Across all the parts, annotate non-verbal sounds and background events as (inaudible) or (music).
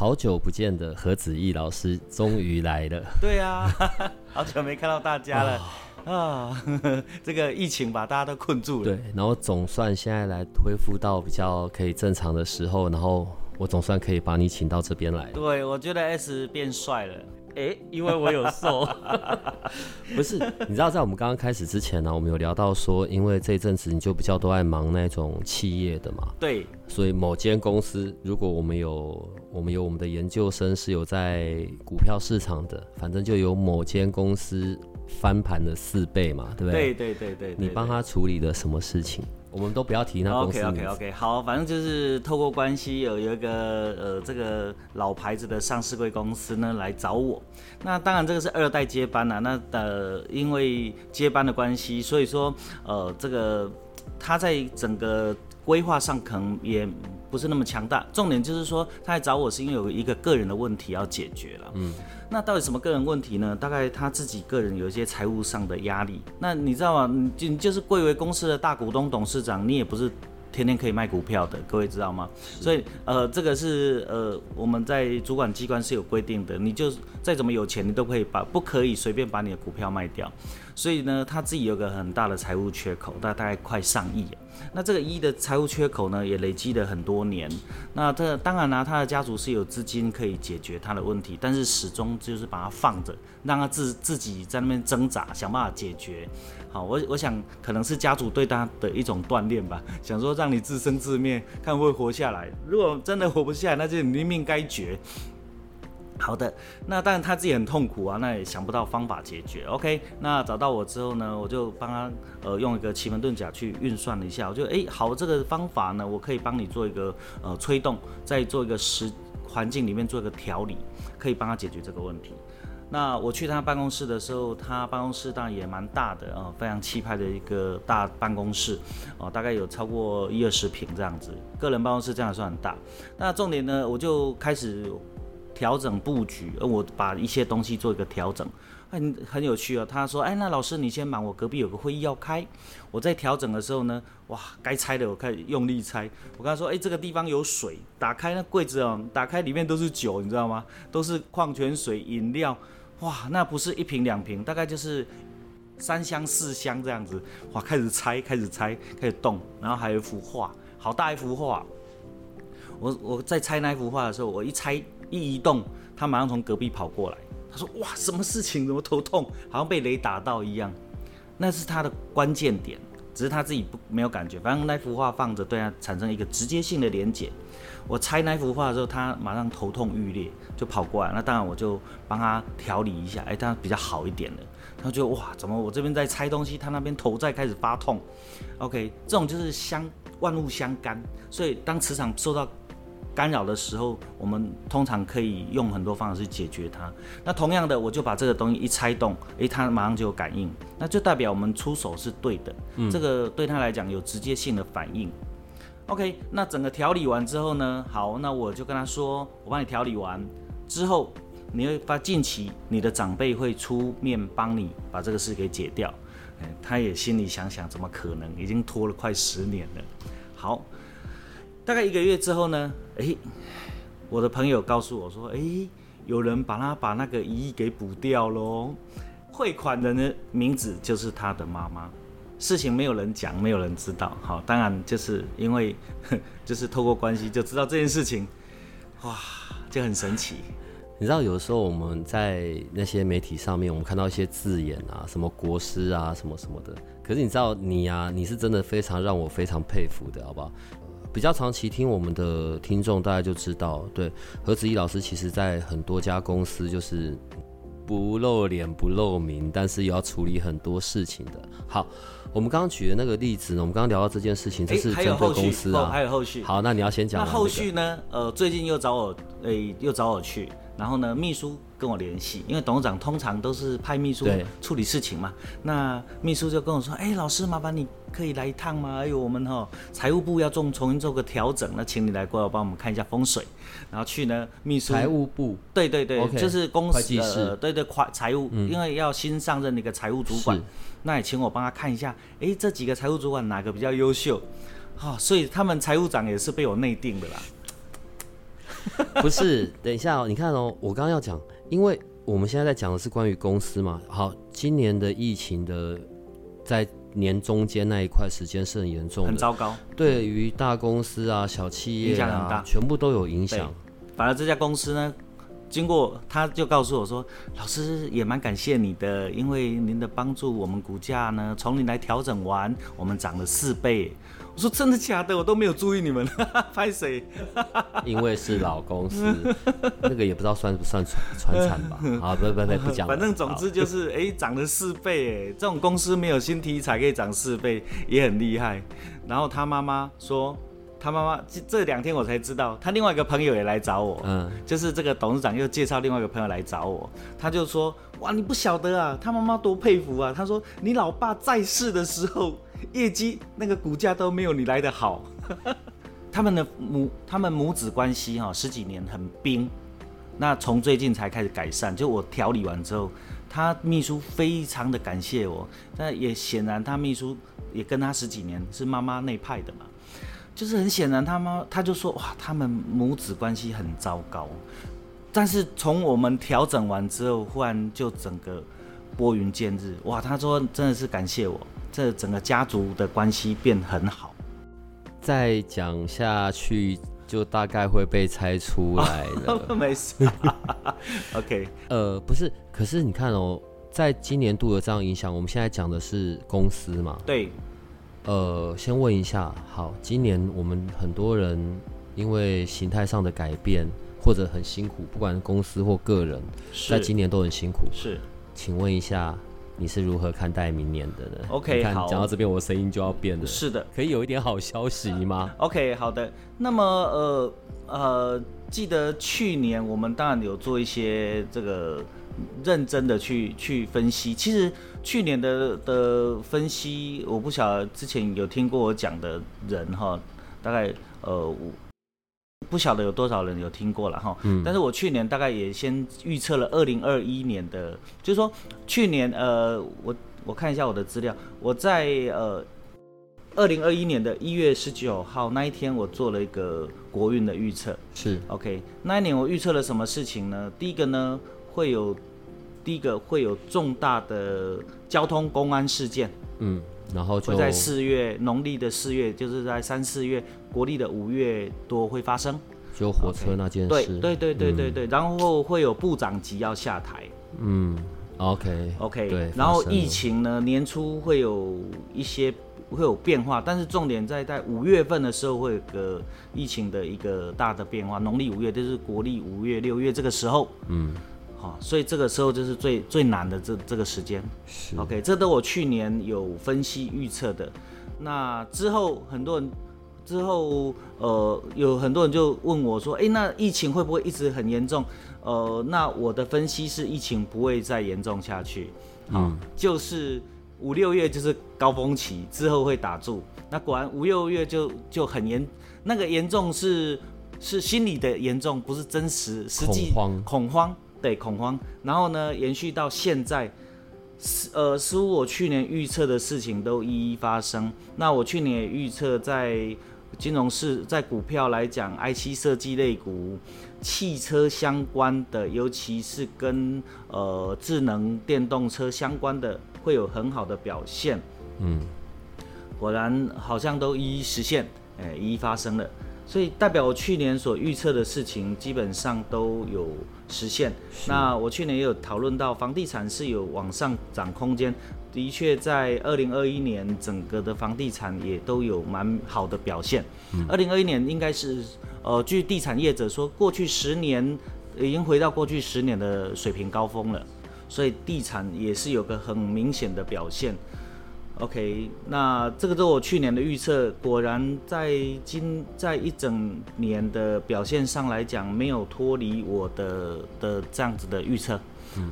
好久不见的何子毅老师终于来了。对啊、(laughs) 好久没看到大家了啊！(laughs) 这个疫情把大家都困住了。对，然后总算现在来恢复到比较可以正常的时候，然后我总算可以把你请到这边来。对，我觉得 S 变帅了。哎，因为我有瘦，(laughs) 不是？你知道，在我们刚刚开始之前呢，我们有聊到说，因为这一阵子你就比较都爱忙那种企业的嘛，对，所以某间公司，如果我们有我们有我们的研究生是有在股票市场的，反正就有某间公司翻盘了四倍嘛，对不对？对对对对对你帮他处理了什么事情？我们都不要提那公司 OK OK。OK，好，反正就是透过关系有有一个呃这个老牌子的上市贵公司呢来找我，那当然这个是二代接班啊，那呃因为接班的关系，所以说呃这个他在整个规划上可能也不是那么强大，重点就是说他来找我是因为有一个个人的问题要解决了，嗯。那到底什么个人问题呢？大概他自己个人有一些财务上的压力。那你知道吗？你就你就是贵为公司的大股东、董事长，你也不是天天可以卖股票的，各位知道吗？所以呃，这个是呃我们在主管机关是有规定的，你就再怎么有钱，你都可以把不可以随便把你的股票卖掉。所以呢，他自己有个很大的财务缺口，大大概快上亿啊。那这个一的财务缺口呢，也累积了很多年。那这当然呢、他的家族是有资金可以解决他的问题，但是始终就是把它放着，让他自自己在那边挣扎，想办法解决。好，我我想可能是家族对他的一种锻炼吧，想说让你自生自灭，看会不会活下来。如果真的活不下来，那就你命该绝。好的，那当然他自己很痛苦啊，那也想不到方法解决。OK，那找到我之后呢，我就帮他呃用一个奇门遁甲去运算了一下，我就诶好，这个方法呢，我可以帮你做一个呃吹动，再做一个实环境里面做一个调理，可以帮他解决这个问题。那我去他办公室的时候，他办公室当然也蛮大的啊、非常气派的一个大办公室哦、大概有超过一二十平这样子，个人办公室这样算很大。那重点呢，我就开始调整布局，而我把一些东西做一个调整，很很有趣哦。他说：“哎，那老师你先忙，我隔壁有个会议要开。”我在调整的时候呢，哇，该拆的我开始用力拆。我跟他说：“哎，这个地方有水，打开那柜子哦，打开里面都是酒，你知道吗？都是矿泉水、饮料，哇，那不是一瓶两瓶，大概就是三箱四箱这样子。哇，开始拆，开始拆，开始动，然后还有一幅画，好大一幅画。我我在拆那幅画的时候，我一拆一移动，他马上从隔壁跑过来。他说：“哇，什么事情？怎么头痛？好像被雷打到一样。”那是他的关键点，只是他自己不没有感觉。反正那幅画放着，对他产生一个直接性的连结。我拆那幅画的时候，他马上头痛欲裂，就跑过来。那当然我就帮他调理一下，哎，他比较好一点了。他就哇，怎么我这边在拆东西，他那边头在开始发痛。OK，这种就是相万物相干，所以当磁场受到干扰的时候，我们通常可以用很多方法去解决它。那同样的，我就把这个东西一拆动，诶，它马上就有感应，那就代表我们出手是对的，这个对他来讲有直接性的反应。OK，那整个调理完之后呢，好，那我就跟他说，我帮你调理完之后，你会发近期你的长辈会出面帮你把这个事给解掉。诶他也心里想想，怎么可能？已经拖了快十年了。好，大概一个月之后呢，诶，我的朋友告诉我说，诶，有人把他把那个一亿给补掉喽。汇款人的名字就是他的妈妈。事情没有人讲，没有人知道。好，当然就是因为 (laughs) 就是透过关系就知道这件事情，哇，就很神奇。你知道，有时候我们在那些媒体上面，我们看到一些字眼啊，什么国师啊，什么什么的。可是你知道，你啊，你是真的非常让我非常佩服的，好不好？比较长期听我们的听众，大家就知道，对何子怡老师，其实在很多家公司就是不露脸不露名，但是也要处理很多事情的。好，我们刚刚举的那个例子呢，我们刚刚聊到这件事情，这是针对公司啊。还有后续。好，那你要先讲那后续呢？呃，最近又找我，诶、又找我去，然后呢，秘书跟我联系，因为董事长通常都是派秘书处理事情嘛。那秘书就跟我说：“哎、老师，麻烦你可以来一趟吗？哎呦，我们哈财务部要重重新做个调整，那请你来过来帮我们看一下风水。”然后去呢，秘书财务部对对对就是公司会计师嗯呃，对对，财财务，因为要新上任的一个财务主管，那也请我帮他看一下，哎，这几个财务主管哪个比较优秀？好、所以他们财务长也是被我内定的啦。(laughs) 不是，等一下哦，你看哦，我刚刚要讲，因为我们现在在讲的是关于公司嘛。好，今年的疫情的在年中间那一块时间是很严重的，很糟糕。对于大公司啊、小企业影响很大啊，全部都有影响。反而这家公司呢，经过他就告诉我说，老师也蛮感谢你的，因为您的帮助，我们股价呢从你来调整完，我们涨了四倍。我说真的假的？我都没有注意你们，(laughs) 拍谁？因为是老公司，那个也不知道算不算传传产吧？好，不不不，不讲。反正总之就是，哎、涨了四倍，哎，这种公司没有新题材可以涨四倍，也很厉害。然后他妈妈说，他妈妈这这两天我才知道，他另外一个朋友也来找我，嗯，就是这个董事长又介绍另外一个朋友来找我，他就说，哇，你不晓得啊，他妈妈多佩服啊。他说，你老爸在世的时候，业绩那个股价都没有你来的好。(laughs) 他们的母他们母子关系哈、十几年很冰，那从最近才开始改善。就我调理完之后，他秘书非常的感谢我，但也显然他秘书也跟他十几年是妈妈那派的嘛，就是很显然他妈他就说哇，他们母子关系很糟糕。但是从我们调整完之后，忽然就整个拨云见日，哇！他说真的是感谢我，这整个家族的关系变很好。再讲下去就大概会被猜出 (laughs) 来了。(laughs) 没事，OK，(laughs) 呃，不是，可是你看哦，在今年度的这样影响，我们现在讲的是公司嘛？对，呃，先问一下，好，今年我们很多人因为形态上的改变，或者很辛苦，不管是公司或个人，在今年都很辛苦。是请问一下，你是如何看待明年的呢 OK，看好讲到这边，我声音就要变了。是的可以有一点好消息吗？，OK，好的。那么呃呃，记得去年我们当然有做一些这个认真的去去分析。其实去年的的分析，我不晓得之前有听过我讲的人哈，大概呃我不晓得有多少人有听过了哈。嗯但是我去年大概也先预测了二零二一年的，就是说去年呃，我我看一下我的资料，我在呃二零二一年的一月十九号那一天，我做了一个国运的预测。是 OK，那一年我预测了什么事情呢？第一个呢，会有第一个会有重大的交通公安事件，嗯，然后就会在四月农历的四月，就是在三四月，国历的五月多会发生。就火车那件对事。对对对对对，然后会有部长级要下台。嗯，OK，OK，对然后疫情呢，年初会有一些会有变化，但是重点在在五月份的时候会有个疫情的一个大的变化，农历五月就是国历五月、六月这个时候，嗯，好、所以这个时候就是最最难的这这个时间。是 OK，这都我去年有分析预测的。那之后很多人之后呃有很多人就问我说，诶，那疫情会不会一直很严重？呃，那我的分析是疫情不会再严重下去，好、嗯就是五六月就是高峰期，之后会打住。那果然五六月就就很严，那个严重是是心理的严重，不是真实实际恐慌恐慌，对恐慌。然后呢，延续到现在，呃，似乎我去年预测的事情都一一发生。那我去年也预测在金融市，在股票来讲，IC 设计类股、汽车相关的，尤其是跟呃智能电动车相关的，会有很好的表现。嗯，果然好像都一一实现，哎、一一发生了。所以代表我去年所预测的事情基本上都有实现。那我去年也有讨论到房地产是有往上涨空间，的确在二零二一年整个的房地产也都有蛮好的表现。二零二一年应该是呃，据地产业者说，过去十年已经回到过去十年的水平高峰了。所以地产也是有个很明显的表现。OK，那这个是我去年的预测，果然在今在一整年的表现上来讲，没有脱离我的的这样子的预测。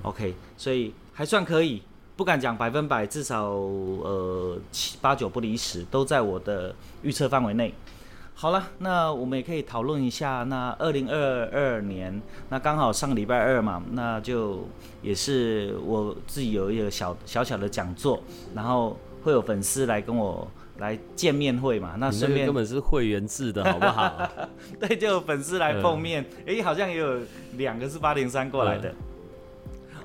OK，所以还算可以，不敢讲百分百，至少呃七八九不离十，都在我的预测范围内。好了，那我们也可以讨论一下，那二零二二年，那刚好上个礼拜二嘛，那就也是我自己有一个小小小的讲座，然后会有粉丝来跟我来见面会嘛，那顺便根本是会员制的好不好？(laughs) 对，就有粉丝来碰面，哎，好像也有两个是八零三过来的。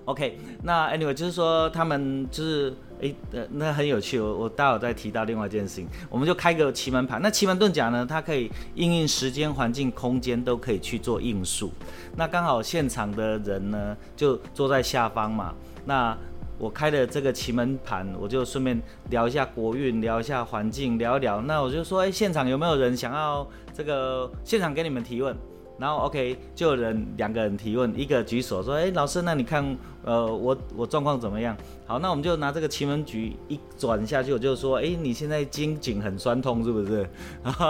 OK，那 Anyway 就是说他们就是诶，呃，那很有趣。我我待会再提到另外一件事情，我们就开个奇门盘。那奇门遁甲呢，它可以应用时间、环境、空间都可以去做应数。那刚好现场的人呢就坐在下方嘛。那我开的这个奇门盘，我就顺便聊一下国运，聊一下环境，聊一聊。那我就说，哎，现场有没有人想要这个现场给你们提问？然后 OK，就有人两个人提问，一个举手说：“哎，老师，那你看，呃，我我状况怎么样？”好，那我们就拿这个奇门局一转下去，我就说：“哎，你现在肩颈很酸痛是不是？”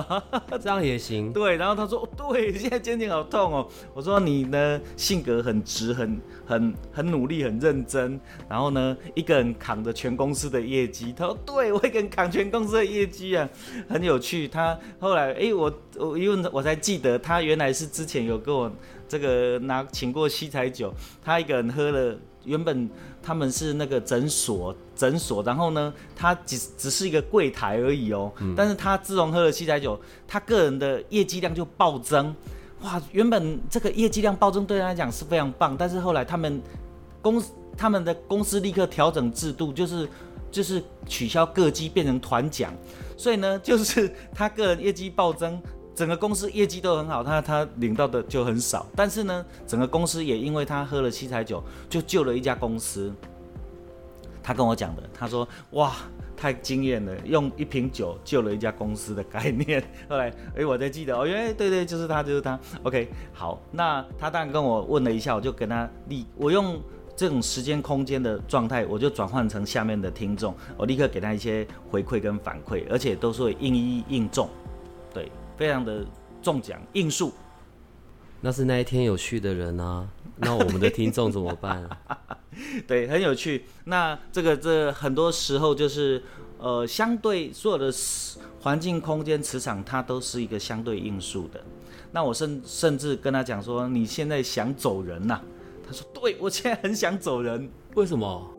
(laughs) 这样也行。对，然后他说：“对，现在肩颈好痛哦。”我说：“你呢，性格很直，很很很努力，很认真。然后呢，一个人扛着全公司的业绩。”他说：“对，我一个人扛全公司的业绩啊，很有趣。”他后来，哎，我我因为我才记得，他原来是之前有跟我这个拿请过七彩酒，他一个人喝了。原本他们是那个诊所，诊所，然后呢，他只只是一个柜台而已哦。但是他自从喝了七彩酒，他个人的业绩量就暴增。哇，原本这个业绩量暴增对他来讲是非常棒，但是后来他们公他们的公司立刻调整制度，就是就是取消各机变成团奖，所以呢，就是他个人业绩暴增。整个公司业绩都很好，他他领到的就很少。但是呢，整个公司也因为他喝了七彩酒，就救了一家公司。他跟我讲的，他说：“哇，太惊艳了，用一瓶酒救了一家公司的概念。(laughs) ”后来，哎，我才记得哦，原来对对，就是他，就是他。OK，好，那他当然跟我问了一下，我就跟他立，我用这种时间空间的状态，我就转换成下面的听众，我立刻给他一些回馈跟反馈，而且都是应一应中，对。非常的中奖应数，那是那一天有趣的人啊，那我们的听众怎么办？(laughs) 对，很有趣。那这个这很多时候就是呃，相对所有的环境、空间、磁场，它都是一个相对应数的。那我甚甚至跟他讲说，你现在想走人呐？他说，对我现在很想走人。为什么？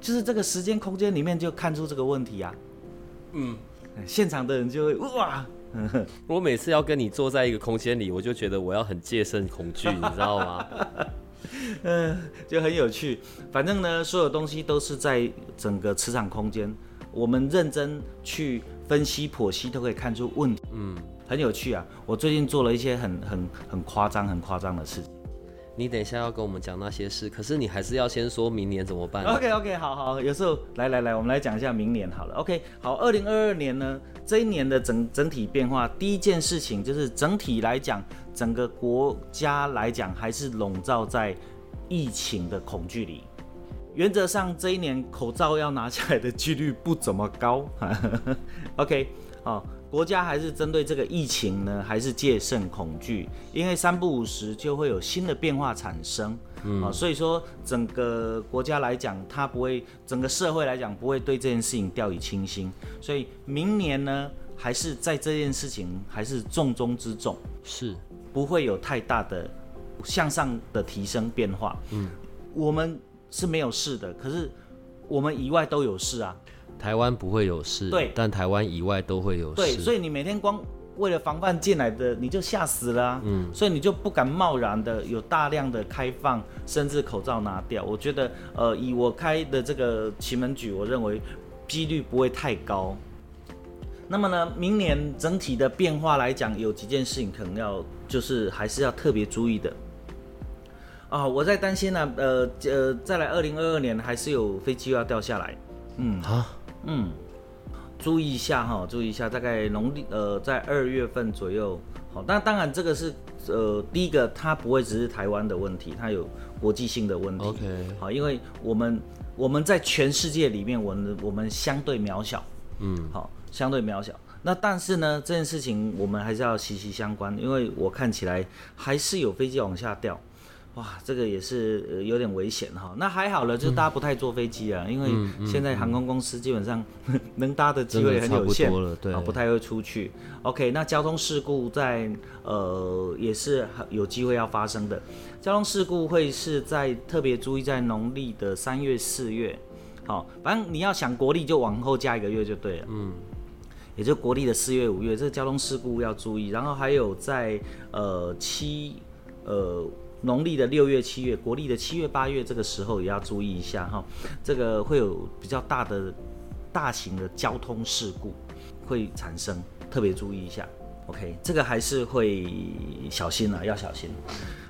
就是这个时间空间里面就看出这个问题啊。嗯，现场的人就会哇。(laughs) 我每次要跟你坐在一个空间里，我就觉得我要很戒慎恐惧，你知道吗？嗯，就很有趣。反正呢，所有东西都是在整个磁场空间，我们认真去分析剖析，都可以看出问题。嗯，很有趣啊。我最近做了一些很很很夸张、很夸张的事情。你等一下要跟我们讲那些事，可是你还是要先说明年怎么办？OK OK，好好，有时候来来来，我们来讲一下明年好了。OK，好，二零二二年呢，这一年的整整体变化，第一件事情就是整体来讲，整个国家来讲还是笼罩在疫情的恐惧里。原则上这一年口罩要拿下来的几率不怎么高。(laughs) OK，好。国家还是针对这个疫情呢，还是戒慎恐惧？因为三不五时就会有新的变化产生，啊，所以说整个国家来讲，它不会，整个社会来讲不会对这件事情掉以轻心，所以明年呢，还是在这件事情还是重中之重，是不会有太大的向上的提升变化。嗯，我们是没有事的，可是我们以外都有事啊。台湾不会有事，对，但台湾以外都会有事。对，所以你每天光为了防范进来的，你就吓死了。嗯，所以你就不敢贸然的有大量的开放，甚至口罩拿掉。我觉得，呃，以我开的这个奇门局，我认为几率不会太高。那么呢，明年整体的变化来讲，有几件事情可能要，就是还是要特别注意的。啊，我在担心呢，呃呃，再来二零二二年还是有飞机要掉下来。嗯，好。嗯，注意一下哈，注意一下，大概农历呃在二月份左右。好，那当然这个是呃第一个，它不会只是台湾的问题，它有国际性的问题。OK，好，因为我们我们在全世界里面，我们我们相对渺小，嗯，好，相对渺小。那但是呢，这件事情我们还是要息息相关，因为我看起来还是有飞机往下掉。哇，这个也是有点危险哈。那还好了，就大家不太坐飞机啊，因为现在航空公司基本上 (laughs) 能搭的机会很有限，对，不太会出去。OK，那交通事故在呃也是有机会要发生的。交通事故会是在特别注意在农历的三月、四月。好，反正你要想国历就往后加一个月就对了。嗯，也就国历的四月、五月，这个交通事故要注意。然后还有在呃七呃。农历的六月、七月，国历的七月、八月，这个时候也要注意一下哈，这个会有比较大的、大型的交通事故会产生，特别注意一下。OK，这个还是会小心啊，要小心。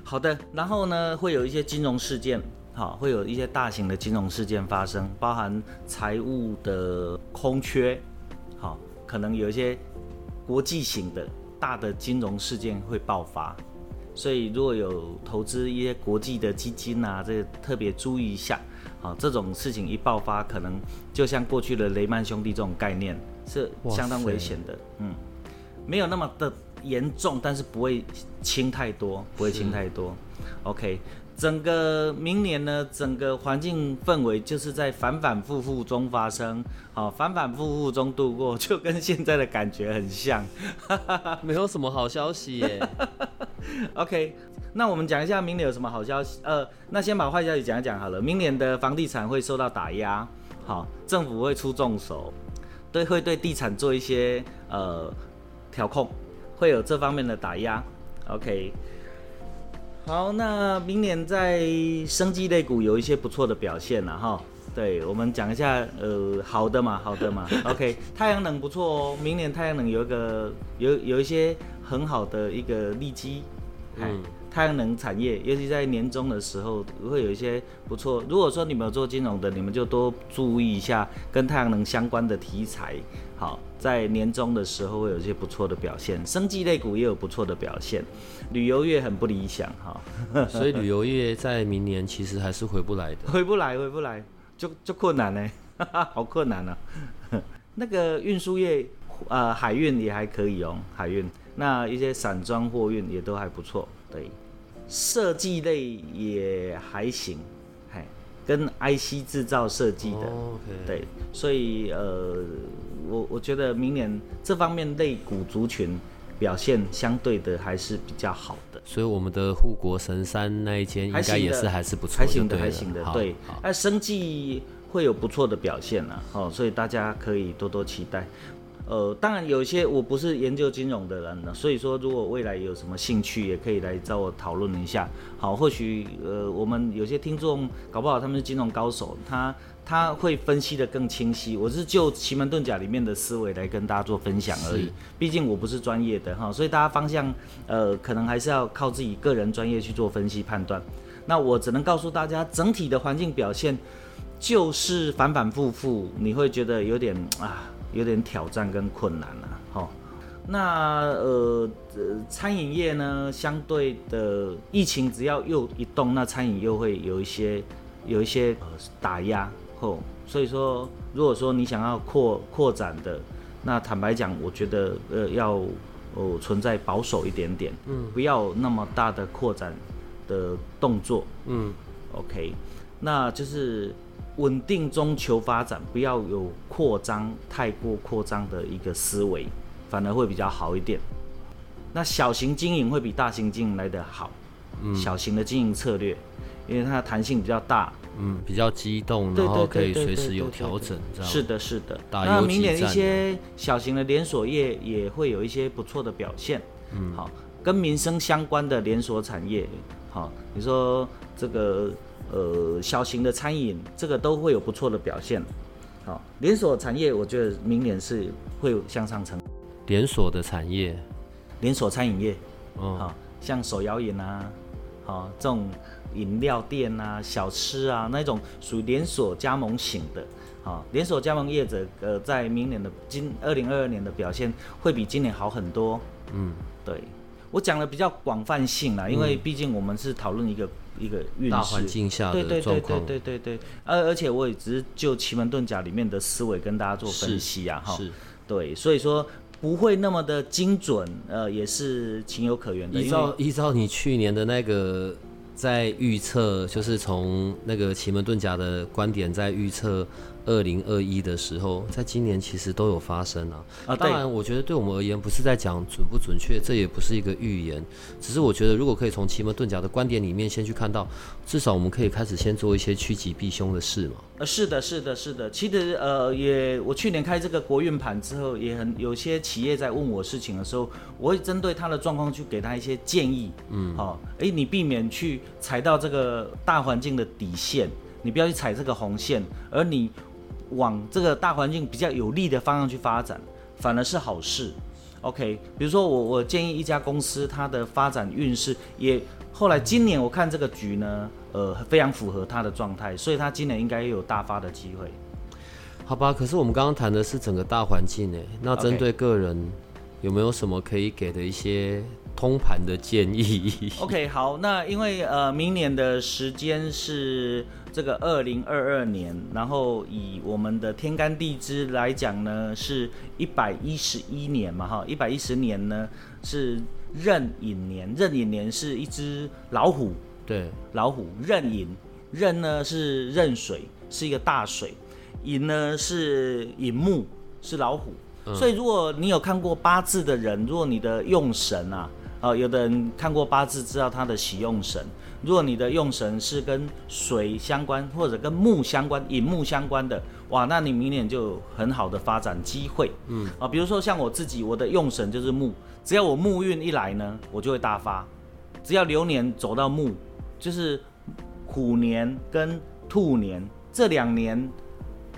好的，然后呢，会有一些金融事件，哈，会有一些大型的金融事件发生，包含财务的空缺，好，可能有一些国际型的大的金融事件会爆发。所以，如果有投资一些国际的基金啊，这个特别注意一下。好，这种事情一爆发，可能就像过去的雷曼兄弟这种概念，是相当危险的。嗯，没有那么的严重，但是不会轻太多，不会轻太多。OK。整个明年呢，整个环境氛围就是在反反复复中发生，好，反反复复中度过，就跟现在的感觉很像，(laughs) 没有什么好消息耶。(laughs) OK，那我们讲一下明年有什么好消息？呃，那先把坏消息讲一讲好了。明年的房地产会受到打压，好，政府会出重手，对，会对地产做一些呃调控，会有这方面的打压。OK。好，那明年在生机类股有一些不错的表现了哈。对，我们讲一下，呃，好的嘛，好的嘛。(laughs) OK，太阳能不错哦，明年太阳能有一个有有一些很好的一个利基。嗯。太阳能产业，尤其在年终的时候，会有一些不错。如果说你们有做金融的，你们就多注意一下跟太阳能相关的题材。好，在年终的时候会有一些不错的表现，生技类股也有不错的表现。旅游业很不理想哈，(laughs) 所以旅游业在明年其实还是回不来的。(laughs) 回不来，回不来，就就困难呢，(laughs) 好困难啊。那个运输业，呃，海运也还可以哦，海运。那一些散装货运也都还不错。对，设计类也还行，嘿，跟 IC 制造设计的，对，所以呃，我我觉得明年这方面类股族群表现相对的还是比较好的。所以我们的护国神山那一间应该也是还是不错，还行的，还行的，对。那生计会有不错的表现啊，哦，所以大家可以多多期待。呃，当然有一些我不是研究金融的人呢，所以说如果未来有什么兴趣，也可以来找我讨论一下。好，或许呃，我们有些听众搞不好他们是金融高手，他他会分析的更清晰。我是就奇门遁甲里面的思维来跟大家做分享而已，毕竟我不是专业的哈，所以大家方向呃，可能还是要靠自己个人专业去做分析判断。那我只能告诉大家，整体的环境表现就是反反复复，你会觉得有点啊。有点挑战跟困难了，好，那呃呃餐饮业呢，相对的疫情只要又一动，那餐饮又会有一些有一些打压，吼，所以说如果说你想要扩扩展的，那坦白讲，我觉得呃要哦存在保守一点点，嗯，不要那么大的扩展的动作，嗯，OK，那就是。稳定中求发展，不要有扩张太过扩张的一个思维，反而会比较好一点。那小型经营会比大型经营来得好。嗯，小型的经营策略，因为它的弹性比较大，嗯，比较机动，然后可以随时有调整，是的，是的。那明年一些小型的连锁业也会有一些不错的表现。嗯，好，跟民生相关的连锁产业，好，你说这个。呃，小型的餐饮这个都会有不错的表现，好，连锁产业我觉得明年是会向上成。连锁的产业，连锁餐饮业，好，像手摇饮啊，好，这种饮料店啊、小吃啊那种属于连锁加盟型的，好，连锁加盟业者呃，在明年的今二零二二年的表现会比今年好很多。嗯，对我讲的比较广泛性啦，因为毕竟我们是讨论一个一个运大环。境下对对对对的状况，对对对，而而且我也只是就奇门遁甲里面的思维跟大家做分析啊，哈，是对，所以说不会那么的精准，呃，也是情有可原的。依照依照你去年的那个在预测，就是从那个奇门遁甲的观点在预测二零二一的时候，在今年其实都有发生啊。啊，当然，我觉得对我们而言，不是在讲准不准确，这也不是一个预言，只是我觉得如果可以从奇门遁甲的观点里面先去看到，至少我们可以开始先做一些趋吉避凶的事嘛。呃，是的，是的，是的。其实呃，也我去年开这个国运盘之后，也很有些企业在问我事情的时候，我会针对他的状况去给他一些建议。嗯，好、哎，你避免去踩到这个大环境的底线，你不要去踩这个红线，而你往这个大环境比较有利的方向去发展，反而是好事。OK，比如说我我建议一家公司它的发展运势也后来今年我看这个局呢，呃，非常符合它的状态，所以它今年应该也有大发的机会。好吧，可是我们刚刚谈的是整个大环境诶，那针对个人有没有什么可以给的一些通盘的建议？OK，好，那因为呃，明年的时间是这个二零二二年，然后以我们的天干地支来讲呢，是一百一十一年嘛，哈，一百一十年呢是壬寅年，壬寅年是一只老虎，对，老虎壬寅，壬呢是壬水，是一个大水，寅呢是寅木，是老虎。所以如果你有看过八字的人，如果你的用神啊，啊、有的人看过八字知道他的喜用神。如果你的用神是跟水相关或者跟木相关、引木相关的，哇，那你明年就有很好的发展机会。嗯啊，比如说像我自己，我的用神就是木，只要我木运一来呢，我就会大发。只要流年走到木，就是虎年跟兔年这两年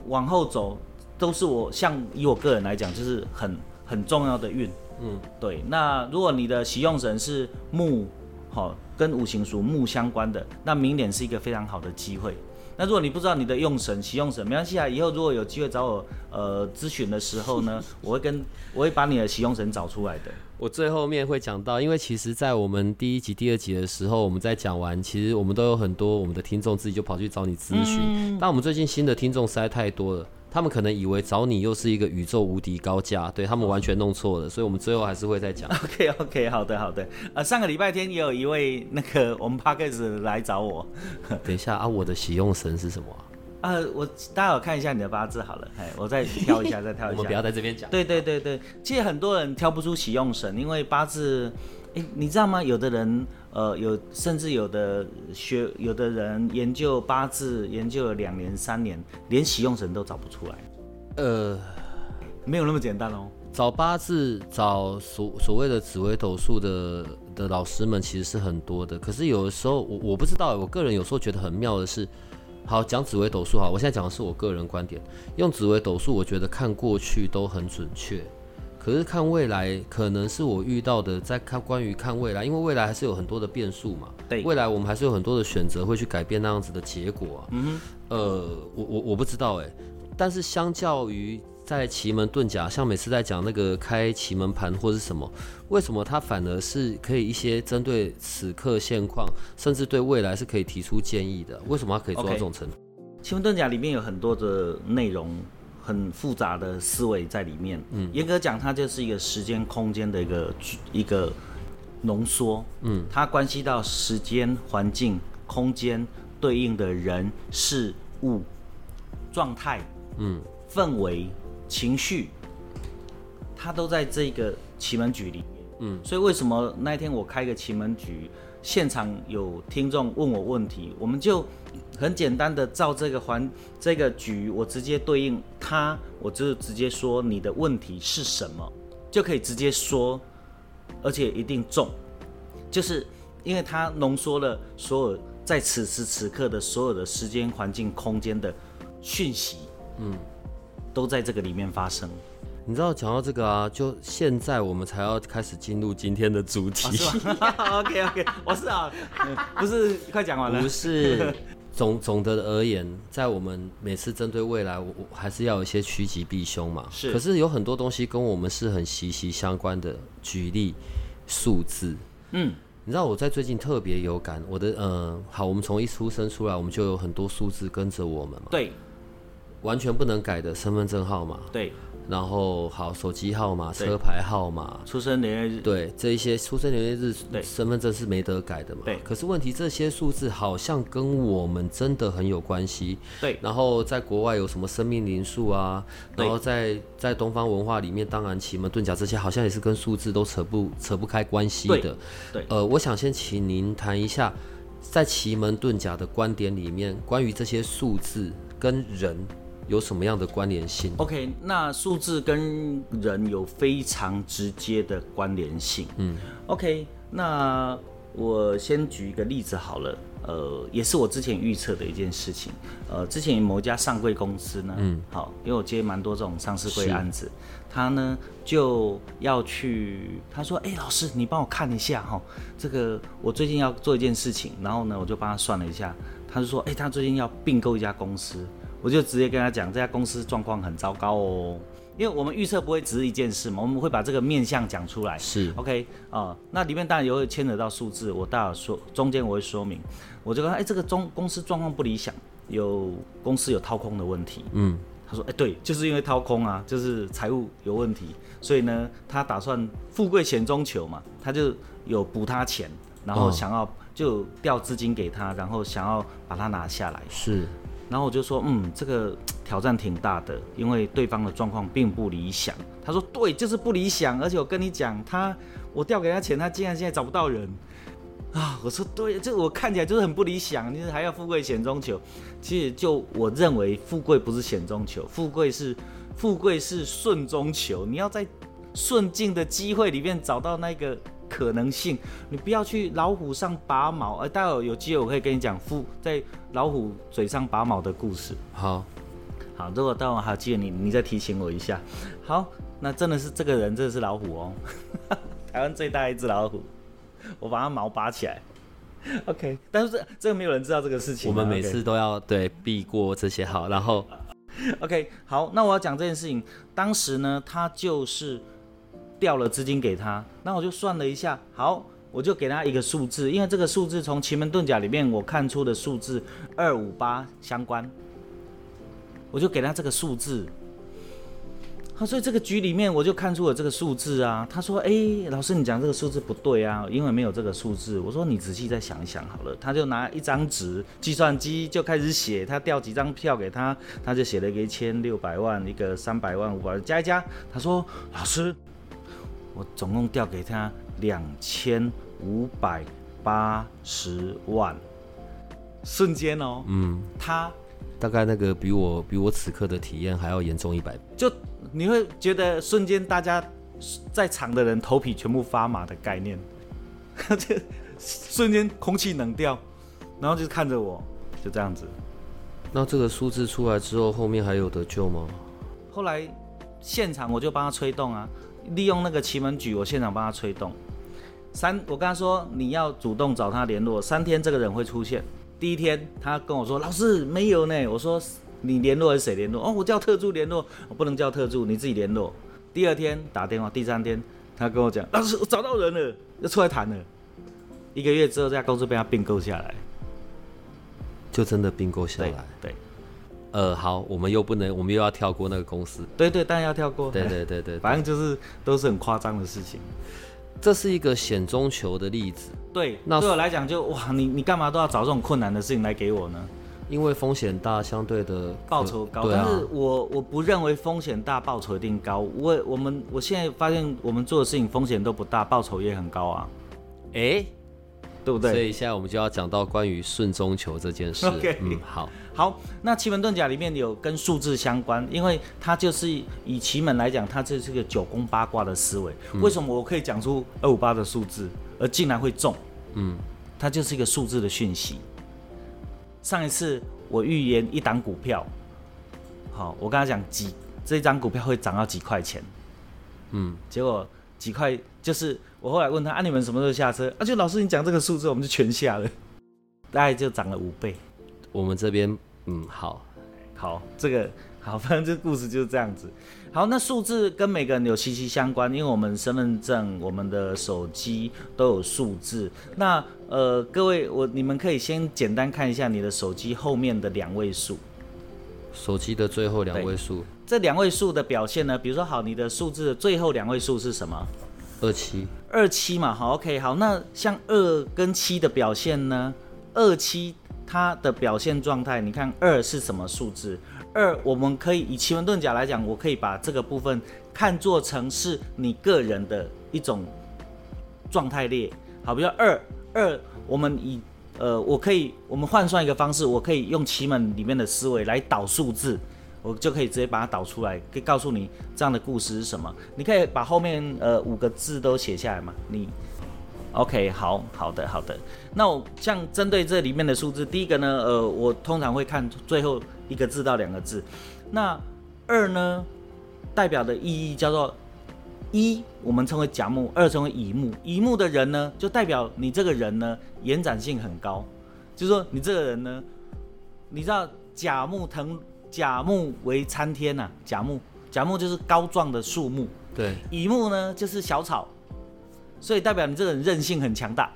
往后走，都是我像以我个人来讲，就是很很重要的运。嗯，对。那如果你的喜用神是木，好、跟五行属木相关的，那明年是一个非常好的机会。那如果你不知道你的用神、喜用神，没关系啊。以后如果有机会找我呃咨询的时候呢，(laughs) 我会跟我会把你的喜用神找出来的。我最后面会讲到，因为其实，在我们第一集、第二集的时候，我们在讲完，其实我们都有很多我们的听众自己就跑去找你咨询。但我们最近新的听众实在太多了，他们可能以为找你又是一个宇宙无敌高价，对他们完全弄错了，所以我们最后还是会再讲。(laughs) OK OK，好的好的。呃，上个礼拜天也有一位那个我们 p a c k a g e 来找我，(laughs) 等一下啊，我的喜用神是什么啊、啊，我大家有看一下你的八字好了，哎，我再挑一下，(laughs) 再挑一下。我们不要在这边讲。对对对对，其实很多人挑不出喜用神，因为八字，哎，你知道吗？有的人，呃，有甚至有的学，有的人研究八字研究了两年三年，连喜用神都找不出来，呃，没有那么简单哦。找八字、找所所谓的紫微斗数的的老师们其实是很多的，可是有的时候我我不知道，我个人有时候觉得很妙的是，好讲紫微斗数好，我现在讲的是我个人观点，用紫微斗数，我觉得看过去都很准确，可是看未来，可能是我遇到的，在看关于看未来，因为未来还是有很多的变数嘛，对。未来我们还是有很多的选择会去改变那样子的结果啊，嗯呃，我我我不知道哎、但是相较于在奇门遁甲，像每次在讲那个开奇门盘或是什么，为什么它反而是可以一些针对此刻现况，甚至对未来是可以提出建议的？为什么它可以做到这种程度？奇门遁甲里面有很多的内容，很复杂的思维在里面。嗯，严格讲，它就是一个时间空间的一个一个浓缩。嗯，它关系到时间、环境、空间对应的人、事物、状态、嗯、氛围、情绪，它都在这个奇门局里面。嗯，所以为什么那一天我开个奇门局，现场有听众问我问题，我们就很简单的照这个环这个局，我直接对应他，我就直接说你的问题是什么，就可以直接说，而且一定中，就是因为它浓缩了所有在此时此刻的所有的时间、环境、空间的讯息，嗯，都在这个里面发生。你知道讲到这个啊，就现在我们才要开始进入今天的主题，OK OK，我是啊，嗯 (laughs) (laughs) 不是快讲完了 (laughs) 不。是总总的而言，在我们每次针对未来，我我还是要有一些趋吉避凶嘛。是可是有很多东西跟我们是很息息相关的。举例，数字。嗯，你知道我在最近特别有感，我的呃，好，我们从一出生出来，我们就有很多数字跟着我们嘛，对完全不能改的身份证号码，对，然后好手机号码、车牌号码，出生年月日，对，这一些出生年月日对、身份证是没得改的嘛。对可是问题，这些数字好像跟我们真的很有关系。对然后在国外有什么生命灵数啊？对然后在在东方文化里面，当然奇门遁甲这些好像也是跟数字都扯不扯不开关系的。对呃，我想先请您谈一下，在奇门遁甲的观点里面，关于这些数字跟人有什么样的关联性？OK，那数字跟人有非常直接的关联性。嗯，OK，那我先举一个例子好了，呃，也是我之前预测的一件事情。呃，之前某一家上柜公司呢，嗯，好，因为我接蛮多这种上市柜案子，他呢就要去，他说，哎、老师，你帮我看一下哈，这个我最近要做一件事情，然后呢，我就帮他算了一下，他就说，哎、他最近要并购一家公司，我就直接跟他讲，这家公司状况很糟糕哦。因为我们预测不会只是一件事嘛，我们会把这个面相讲出来。是 OK 啊、那里面当然也会牵扯到数字，我待会说中间我会说明。我就跟他，哎、这个中公司状况不理想，有公司有掏空的问题。嗯，他说，哎、对，就是因为掏空啊，就是财务有问题，所以呢，他打算富贵险中求嘛，他就有补他钱，然后哦想要就调资金给他，然后想要把它拿下来。是然后我就说，嗯，这个挑战挺大的，因为对方的状况并不理想。他说，对，就是不理想，而且我跟你讲，他我调给他钱，他竟然现在找不到人啊！我说，对，这我看起来就是很不理想，就是还要富贵险中求。其实就我认为，富贵不是险中求，富贵是富贵是顺中求，你要在顺境的机会里面找到那个可能性，你不要去老虎上拔毛。呃，待会有机会我可以跟你讲富在老虎嘴上拔毛的故事。好，好，如果待会还有机会，你你再提醒我一下。好，那真的是这个人真的是老虎哦，(laughs) 台湾最大一只老虎，我把它毛拔起来。OK，但是这这个没有人知道这个事情啊。我们每次都要对避过这些好，然后 OK，好，那我要讲这件事情。当时呢，他就是调了资金给他，那我就算了一下，好，我就给他一个数字，因为这个数字从奇门遁甲里面我看出的数字二五八相关，我就给他这个数字。好，所以这个局里面我就看出了这个数字啊。他说：“哎、老师，你讲这个数字不对啊，因为没有这个数字。”我说：“你仔细再想一想好了。”他就拿一张纸，计算机就开始写，他调几张票给他，他就写了一个一千六百万，一个三百万、五百万，加一加。他说：“老师，我总共调给他两千五百八十万。”瞬间哦，嗯，他大概那个比我比我此刻的体验还要严重一百倍。就你会觉得瞬间大家在场的人头皮全部发麻的概念，这 (laughs) 瞬间空气冷掉，然后就看着我，就这样子。那这个数字出来之后，后面还有得救吗？后来现场我就帮他吹动啊，利用那个奇门局，我现场帮他吹动。三，我跟他说你要主动找他联络，三天这个人会出现。第一天他跟我说老师没有呢，我说你联络还是谁联络？哦，我叫特助联络，我不能叫特助，你自己联络。第二天打电话，第三天他跟我讲老师我找到人了，要出来谈了。一个月之后，这家公司被他并购下来。就真的并购下对来。对呃，好，我们又不能，我们又要跳过那个公司。对对，当然要跳过。对对对对，反正就是都是很夸张的事情。这是一个险中求的例子，对，那对我来讲就哇，你你干嘛都要找这种困难的事情来给我呢？因为风险大，相对的报酬高，啊但是我我不认为风险大，报酬一定高。我我们我现在发现我们做的事情风险都不大，报酬也很高啊，哎，对不对？所以现在我们就要讲到关于顺中求这件事。(laughs) OK 嗯，好，好，那奇门遁甲里面有跟数字相关，因为它就是以奇门来讲，它这是个九宫八卦的思维。为什么我可以讲出二五八的数字，而竟然会中？嗯，它就是一个数字的讯息。上一次我预言一档股票，好，我跟他讲几这一张股票会涨到几块钱，嗯，结果几块就是我后来问他啊，你们什么时候下车？啊，就老师你讲这个数字，我们就全下了，(laughs) 大概就涨了五倍。我们这边嗯好，好，这个好，反正这故事就是这样子。好，那数字跟每个人有息息相关，因为我们身份证、我们的手机都有数字。那呃，各位，我你们可以先简单看一下你的手机后面的两位数，手机的最后两位数这两位数的表现呢？比如说，好，你的数字的最后两位数是什么？二七，二七嘛，好，OK，好，那像二跟七的表现呢？二七它的表现状态，你看二是什么数字？二我们可以以奇门遁甲来讲，我可以把这个部分看作成是你个人的一种状态列。好，比如二二，我们以呃，我可以我们换算一个方式，我可以用奇门里面的思维来导数字。我就可以直接把它导出来，可以告诉你这样的故事是什么。你可以把后面呃五个字都写下来嘛？你 OK，好好的好的。那我像针对这里面的数字，第一个呢，呃，我通常会看最后一个字到两个字。那二呢，代表的意义叫做一，我们称为甲木；二称为乙木。乙木的人呢，就代表你这个人呢延展性很高，就是说你这个人呢，你知道甲木腾。甲木为参天呐、甲木，甲木就是高壮的树木，对，乙木呢就是小草，所以代表你这个人韧性很强大。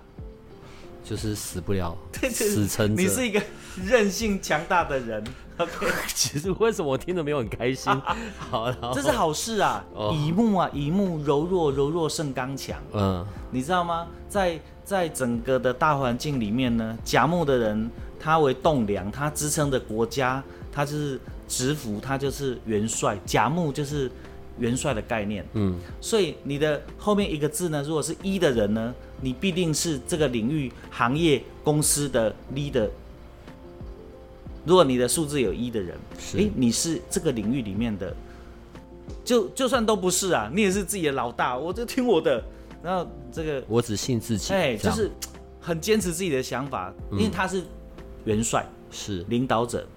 就是死不了，(laughs) 对对死撑着。你是一个韧性强大的人，OK，(laughs) 其实为什么我听着没有很开心？(laughs) 好，这是好事啊。哦乙木啊，乙木柔弱，柔弱胜刚强，嗯，你知道吗？在在整个的大环境里面呢，甲木的人他为栋梁，他支撑着国家，他就是直服，他就是元帅。甲木就是元帅的概念。嗯，所以你的后面一个字呢，如果是一的人呢，你必定是这个领域、行业、公司的 leader。如果你的数字有一的人，是诶，你是这个领域里面的，就就算都不是啊，你也是自己的老大，我就听我的。然后这个，我只信自己。哎，就是很坚持自己的想法，因为他是元帅、是领导者。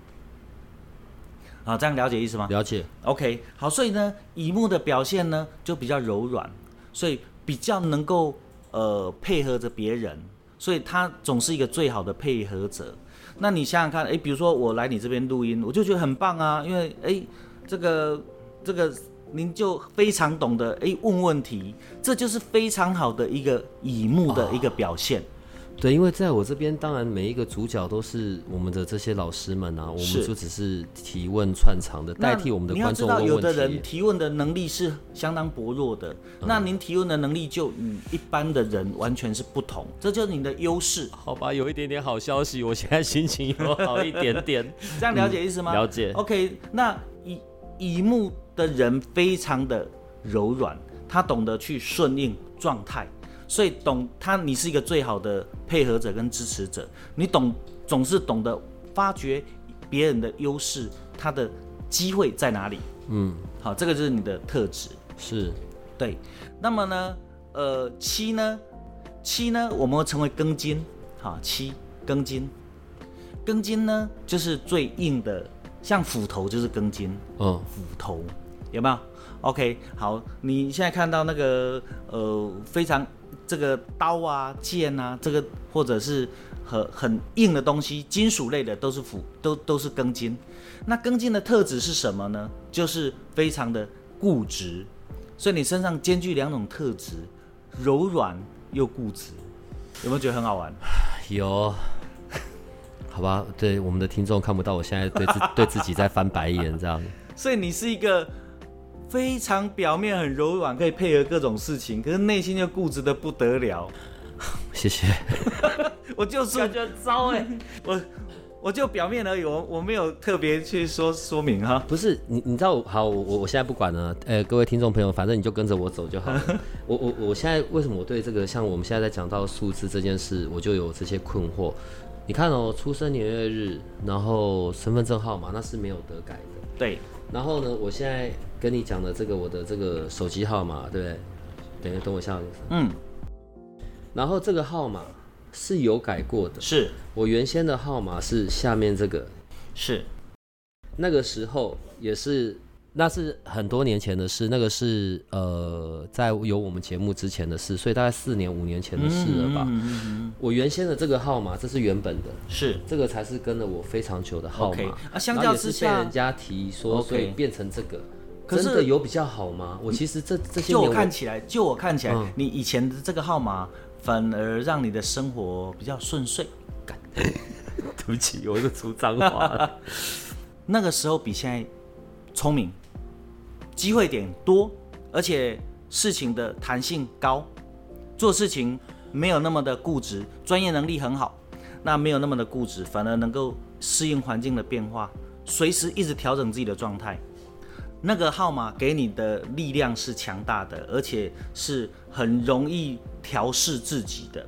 好，这样了解意思吗？了解，OK，好，所以呢，乙木的表现呢就比较柔软，所以比较能够呃配合着别人，所以他总是一个最好的配合者。那你想想看，诶，比如说我来你这边录音，我就觉得很棒啊，因为诶，这个这个您就非常懂得诶问问题，这就是非常好的一个乙木的一个表现。对，因为在我这边，当然每一个主角都是我们的这些老师们啊，我是们就只是提问串场的，代替我们的那你要观众知道，有问问题。的人提问的能力是相当薄弱的，那您提问的能力就与一般的人完全是不同，这就是你的优势。好吧，有一点点好消息，我现在心情有好一点点。(laughs) 这样了解意思吗？了解 OK，那乙乙木的人非常的柔软，他懂得去顺应状态，所以懂他，你是一个最好的配合者跟支持者。你懂，总是懂得发掘别人的优势，他的机会在哪里。嗯，好，这个就是你的特质。是对，那么呢，呃，七呢，七呢，我们会称为庚金，哈，七庚金，庚金呢就是最硬的，像斧头就是庚金，嗯，斧头有没有？OK，好，你现在看到那个呃非常这个刀啊、剑啊，这个或者是很很硬的东西，金属类的都是斧，都都是庚金。那庚金的特质是什么呢？就是非常的固执，所以你身上兼具两种特质，柔软又固执，有没有觉得很好玩？有。好吧，对我们的听众看不到，我现在对自对自己在翻白眼，这样。(laughs) 所以你是一个非常表面很柔软，可以配合各种事情，可是内心就固执的不得了。谢谢。(laughs) 我就是感觉糟哎、(laughs) 我，我就表面而已，我我没有特别去说说明哈。不是你，你知道我好，我我我现在不管了，呃，各位听众朋友，反正你就跟着我走就好了。(laughs) 我我我现在为什么我对这个像我们现在在讲到数字这件事，我就有这些困惑。你看哦，出生年月日，然后身份证号码那是没有得改的。对，然后呢，我现在跟你讲的这个我的这个手机号码，对不对？等一下，等我一下。嗯，然后这个号码是有改过的，是。我原先的号码是下面这个，是，那个时候也是那是很多年前的事，那个是呃，在有我们节目之前的事，所以大概四年五年前的事了吧。嗯嗯嗯我原先的这个号码，这是原本的，是这个才是跟了我非常久的号码。啊，相较之下是被人，家提说所以变成这个。可是真的有比较好吗？我其实这这些就我看起来，就我看起来，嗯你以前的这个号码反而让你的生活比较顺遂。(laughs) 对不起，我又出脏话了。(laughs) 那个时候比现在聪明，机会点多，而且事情的弹性高，做事情没有那么的固执，专业能力很好，那没有那么的固执，反而能够适应环境的变化，随时一直调整自己的状态。那个号码给你的力量是强大的，而且是很容易调试自己的，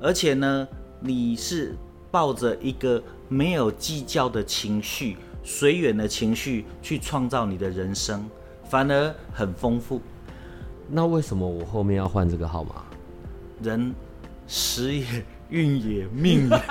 而且呢，你是抱着一个没有计较的情绪、随缘的情绪去创造你的人生，反而很丰富。那为什么我后面要换这个号码？人时也运也命也。(laughs)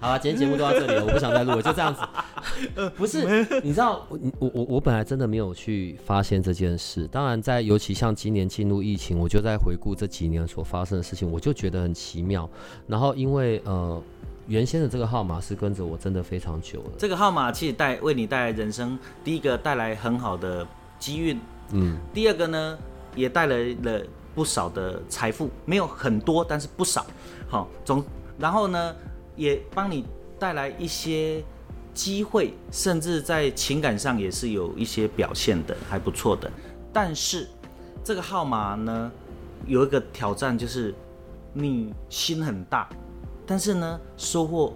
好了，今天节目都到这里了，我不想再录了，就这样子。(laughs) 不是，你知道，我我我我本来真的没有去发现这件事。当然，在尤其像今年进入疫情，我就在回顾这几年所发生的事情，我就觉得很奇妙。然后，因为呃，原先的这个号码是跟着我真的非常久了。这个号码其实带为你带来人生，第一个带来很好的机运，嗯，第二个呢也带来了不少的财富，没有很多，但是不少。好，总然后呢也帮你带来一些机会，甚至在情感上也是有一些表现的，还不错的。但是这个号码呢有一个挑战，就是你心很大，但是呢收获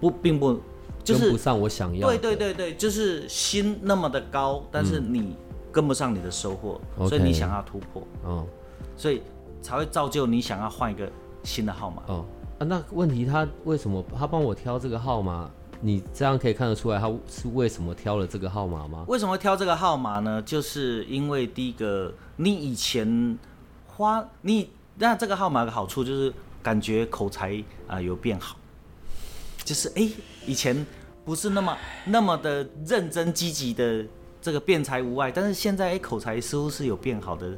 不并不就是跟不上我想要。对对对对，就是心那么的高，但是你跟不上你的收获所以你想要突破，哦所以才会造就你想要换一个新的号码。哦啊，那问题他为什么他帮我挑这个号码？你这样可以看得出来他是为什么挑了这个号码吗？为什么会挑这个号码呢？就是因为第一个，你以前花你那这个号码的好处就是感觉口才啊、有变好，就是哎、以前不是那么那么的认真积极的这个辩才无碍，但是现在哎、口才似乎是有变好的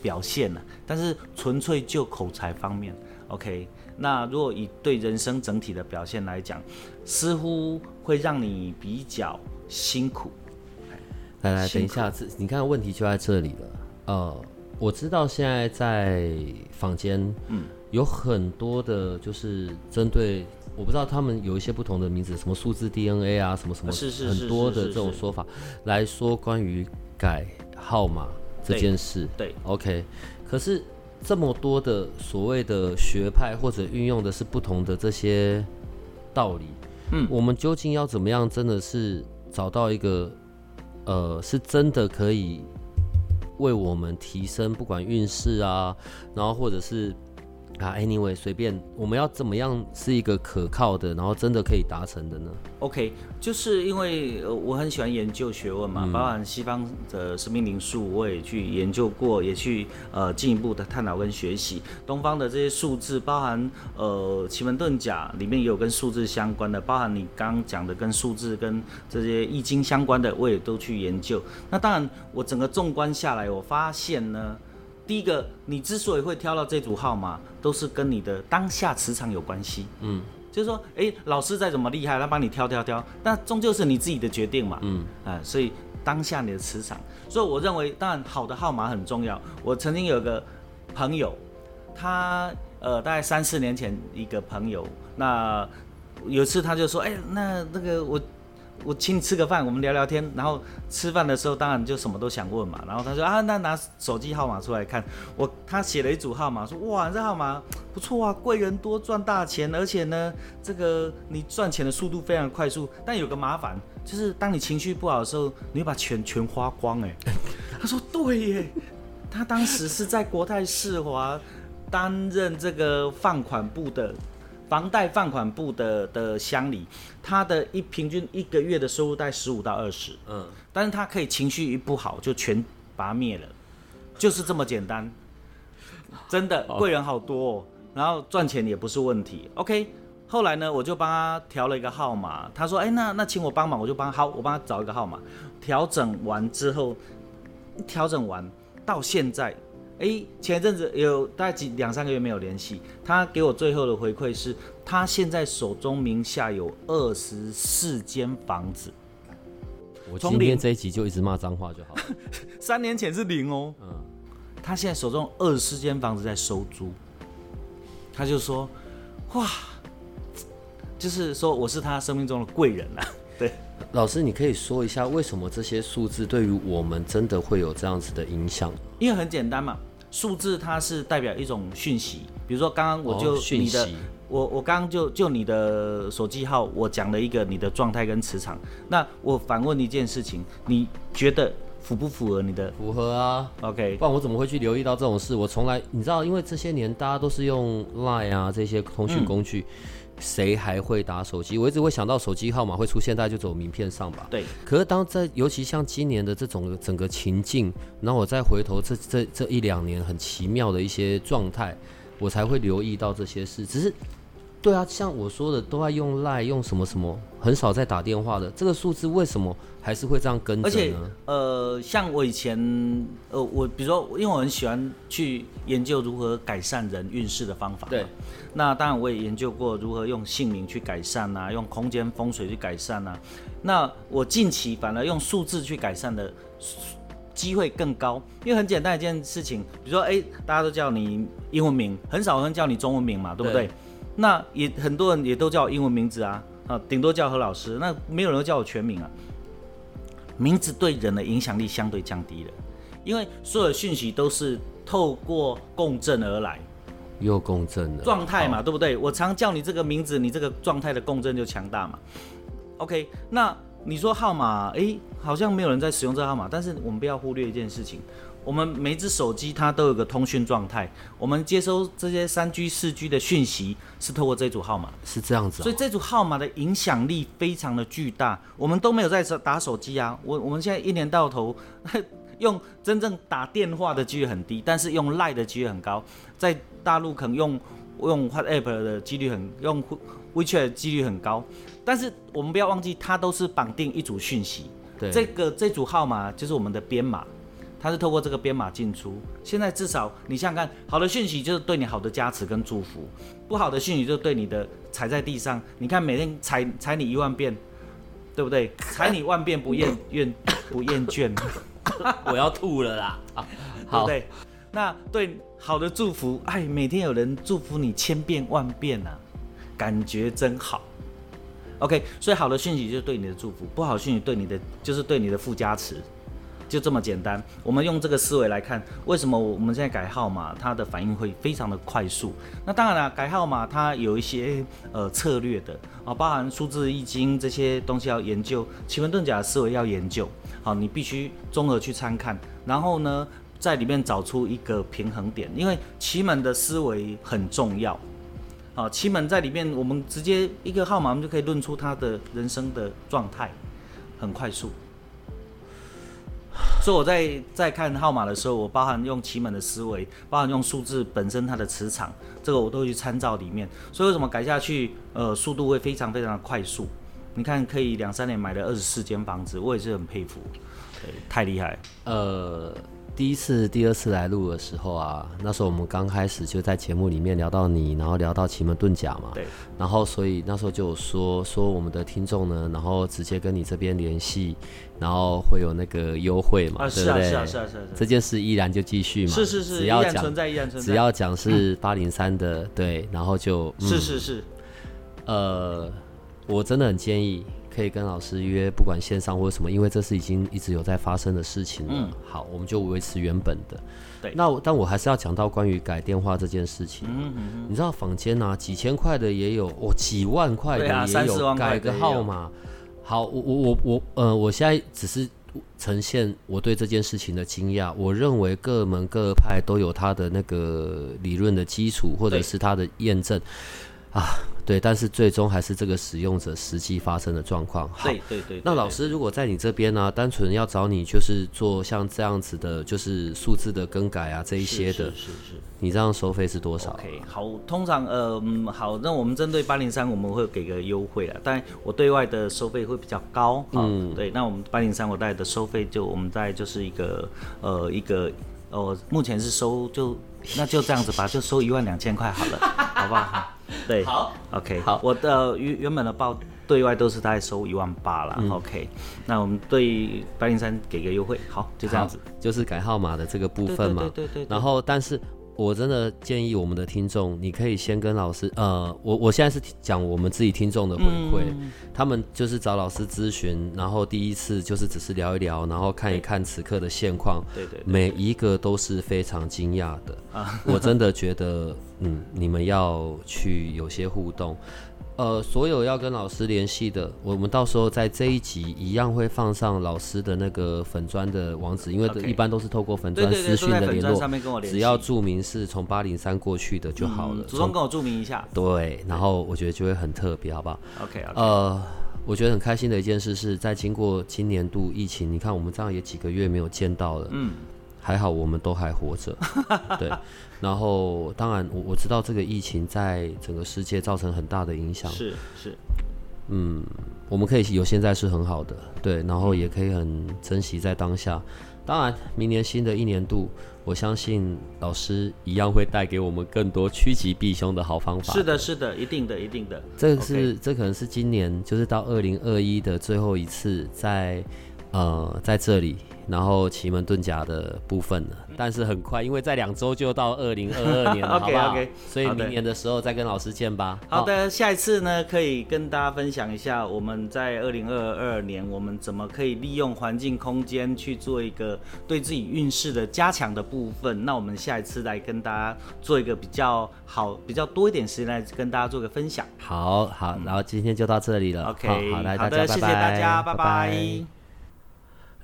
表现了，但是纯粹就口才方面，OK。那如果以对人生整体的表现来讲，似乎会让你比较辛苦。来来，等一下，这你看问题就在这里了。呃，我知道现在在坊间，嗯，有很多的，就是针对，我不知道他们有一些不同的名字，什么数字 DNA 啊，什么什么，是是是很多的这种说法来说关于改号码这件事。对，OK，可是这么多的所谓的学派或者运用的是不同的这些道理，嗯。我们究竟要怎么样真的是找到一个呃，是真的可以为我们提升不管运势啊，然后或者是啊，anyway 随便我们要怎么样是一个可靠的，然后真的可以达成的呢？OK，就是因为呃我很喜欢研究学问嘛，包含西方的生命灵数，我也去研究过，也去呃进一步的探讨跟学习。东方的这些数字，包含呃奇门遁甲里面也有跟数字相关的，包含你刚刚讲的跟数字跟这些易经相关的，我也都去研究。那当然，我整个纵观下来，我发现呢。第一个，你之所以会挑到这组号码，都是跟你的当下磁场有关系。嗯，就是说，哎、老师再怎么厉害，他帮你挑挑挑，但终究是你自己的决定嘛。嗯，啊、所以当下你的磁场，所以我认为，当然好的号码很重要。我曾经有个朋友，他呃，大概三四年前一个朋友，那有一次他就说，哎、那那个我。我请你吃个饭，我们聊聊天。然后吃饭的时候，当然就什么都想问嘛。然后他说啊，那拿手机号码出来看。我他写了一组号码，说哇，这号码不错啊，贵人多，赚大钱，而且呢，这个你赚钱的速度非常快速。但有个麻烦，就是当你情绪不好的时候，你会把钱全花光。哎，(laughs) 他说对耶，他当时是在国泰世华担任这个放款部的。房贷放款部的的乡里，他的一平均一个月的收入在十五到二十，嗯，但是他可以情绪一不好就全拔灭了，就是这么简单。真的贵人好多、哦，然后赚钱也不是问题。OK，后来呢，我就帮他调了一个号码。他说：“哎，那那请我帮忙，我就帮好，我帮他找一个号码。调整完之后，调整完到现在，哎，前一阵子有大概几两三个月没有联系。他给我最后的回馈是，他现在手中名下有二十四间房子。我今天这一集就一直骂脏话就好了。(laughs) 三年前是零哦，嗯，他现在手中二十四间房子在收租。他就说，哇。”就是说，我是他生命中的贵人啊。(laughs) 对，老师，你可以说一下为什么这些数字对于我们真的会有这样子的影响？因为很简单嘛，数字它是代表一种讯息。比如说，刚刚我就你的，我我刚刚就就你的手机号，我讲了一个你的状态跟磁场。那我反问一件事情，你觉得符不符合你的？符合啊。OK，不然我怎么会去留意到这种事？我从来，你知道，因为这些年大家都是用 Line 啊这些通讯工具。谁还会打手机？我一直会想到手机号码会出现，大家就走名片上吧。对。可是当在尤其像今年的这种整个情境，然后我再回头这这这一两年很奇妙的一些状态，我才会留意到这些事。只是。对啊，像我说的，都在用赖，用什么什么，很少在打电话的。这个数字为什么还是会这样跟着呢？而且，呃，像我以前，呃，我比如说，因为我很喜欢去研究如何改善人运势的方法。对。那当然，我也研究过如何用姓名去改善呐，用空间风水去改善呐。那我近期反而用数字去改善的机会更高，因为很简单一件事情，比如说，哎，大家都叫你英文名，很少人叫你中文名嘛，对不对？那也很多人也都叫我英文名字啊，啊，顶多叫何老师，那没有人叫我全名啊。名字对人的影响力相对降低了，因为所有讯息都是透过共振而来，又共振了状态嘛，对不对？我常叫你这个名字，你这个状态的共振就强大嘛。OK，那你说号码，诶，好像没有人在使用这个号码，但是我们不要忽略一件事情。我们每只手机它都有个通讯状态，我们接收这些三 G、四 G 的讯息是透过这组号码，是这样子。所以这组号码的影响力非常的巨大。我们都没有在打手机啊，我我们现在一年到头 (laughs) 用真正打电话的几率很低，但是用 Line 的几率很高。在大陆可能用用 WhatsApp 的几率很，用 WeChat 的几率很高。但是我们不要忘记，它都是绑定一组讯息。对，这个这组号码就是我们的编码。它是透过这个编码进出，现在至少你想想看，好的讯息就是对你好的加持跟祝福，不好的讯息就对你的踩在地上。你看每天踩踩你一万遍，对不对？踩你万遍不厌厌不厌倦，(laughs) 我要吐了啦！(laughs) 对不对？那对好的祝福，哎，每天有人祝福你千遍万遍啊，感觉真好。OK，所以好的讯息就是对你的祝福，不好讯息对你的就是对你的附加持。就这么简单，我们用这个思维来看，为什么我们现在改号码，它的反应会非常的快速？那当然了，改号码它有一些呃策略的啊，包含数字易经这些东西要研究，奇门遁甲思维要研究，好，你必须综合去参看，然后呢，在里面找出一个平衡点，因为奇门的思维很重要，好，奇门在里面，我们直接一个号码，我们就可以论出他的人生的状态，很快速。所以我在在看号码的时候，我包含用奇门的思维，包含用数字本身它的磁场，这个我都去参照里面。所以为什么改下去，呃，速度会非常非常的快速？你看，可以两三年买了二十四间房子，我也是很佩服，对，太厉害。呃。第一次、第二次来录的时候啊，那时候我们刚开始就在节目里面聊到你，然后聊到奇门遁甲嘛。对。然后所以那时候就有说说我们的听众呢，然后直接跟你这边联系，然后会有那个优惠嘛，对不对？是啊，是啊，是啊，这件事依然就继续嘛。是是是，只要讲存在，依然存在。只要讲是八零三的，对，然后就。是是是。呃，我真的很建议。可以跟老师约，不管线上或什么，因为这是已经一直有在发生的事情了。嗯，好，我们就维持原本的。对，那但我还是要讲到关于改电话这件事情。嗯嗯你知道坊间啊，几千块的也有，哦，几万块的也有，改个号码。好，我我我我，呃，我现在只是呈现我对这件事情的惊讶。我认为各门各派都有他的那个理论的基础，或者是他的验证。啊，对，但是最终还是这个使用者实际发生的状况。好，对对对。那老师如果在你这边呢，单纯要找你就是做像这样子的，就是数字的更改啊这一些的，是是。你这样收费是多少？OK，好，通常呃嗯好，那我们针对八零三我们会给个优惠了，但我对外的收费会比较高。嗯，对，那我们八零三我带的收费就我们在就是一个呃一个呃目前是收就那就这样子吧，就收一万两千块好了，好不好？(laughs) 对，好，OK，好，我的原原本的报对外都是大概收一万八了，OK，那我们对八零三给个优惠，好，就这样子，就是改号码的这个部分嘛，对对对，然后但是。我真的建议我们的听众，你可以先跟老师，呃，我我现在是讲我们自己听众的回馈，他们就是找老师咨询，然后第一次就是只是聊一聊，然后看一看此刻的现况，对对，每一个都是非常惊讶的，我真的觉得，嗯，你们要去有些互动。呃，所有要跟老师联系的，我们到时候在这一集一样会放上老师的那个粉砖的网址，因为一般都是透过粉砖私讯的联络，只要注明是从八零三过去的就好了，主动跟我注明一下。对，然后我觉得就会很特别，好不好？OK。呃，我觉得很开心的一件事是在经过今年度疫情，你看我们这样也几个月没有见到了，嗯。还好我们都还活着，(laughs) 对。然后当然我我知道这个疫情在整个世界造成很大的影响，是是。嗯，我们可以有现在是很好的，对。然后也可以很珍惜在当下。当然，明年新的一年度，我相信老师一样会带给我们更多趋吉避凶的好方法。是的，是的，一定的，一定的。这是这可能是今年就是到二零二一的最后一次在呃在这里。然后奇门遁甲的部分了，但是很快，因为在两周就到二零二二年了，(laughs) 好不好？所以明年的时候再跟老师见吧。好的，下一次呢，可以跟大家分享一下我们在二零二二年我们怎么可以利用环境空间去做一个对自己运势的加强的部分。那我们下一次来跟大家做一个比较好、比较多一点时间来跟大家做个分享。好好，然后今天就到这里了。OK，好，来大家拜拜。谢谢大家，拜拜。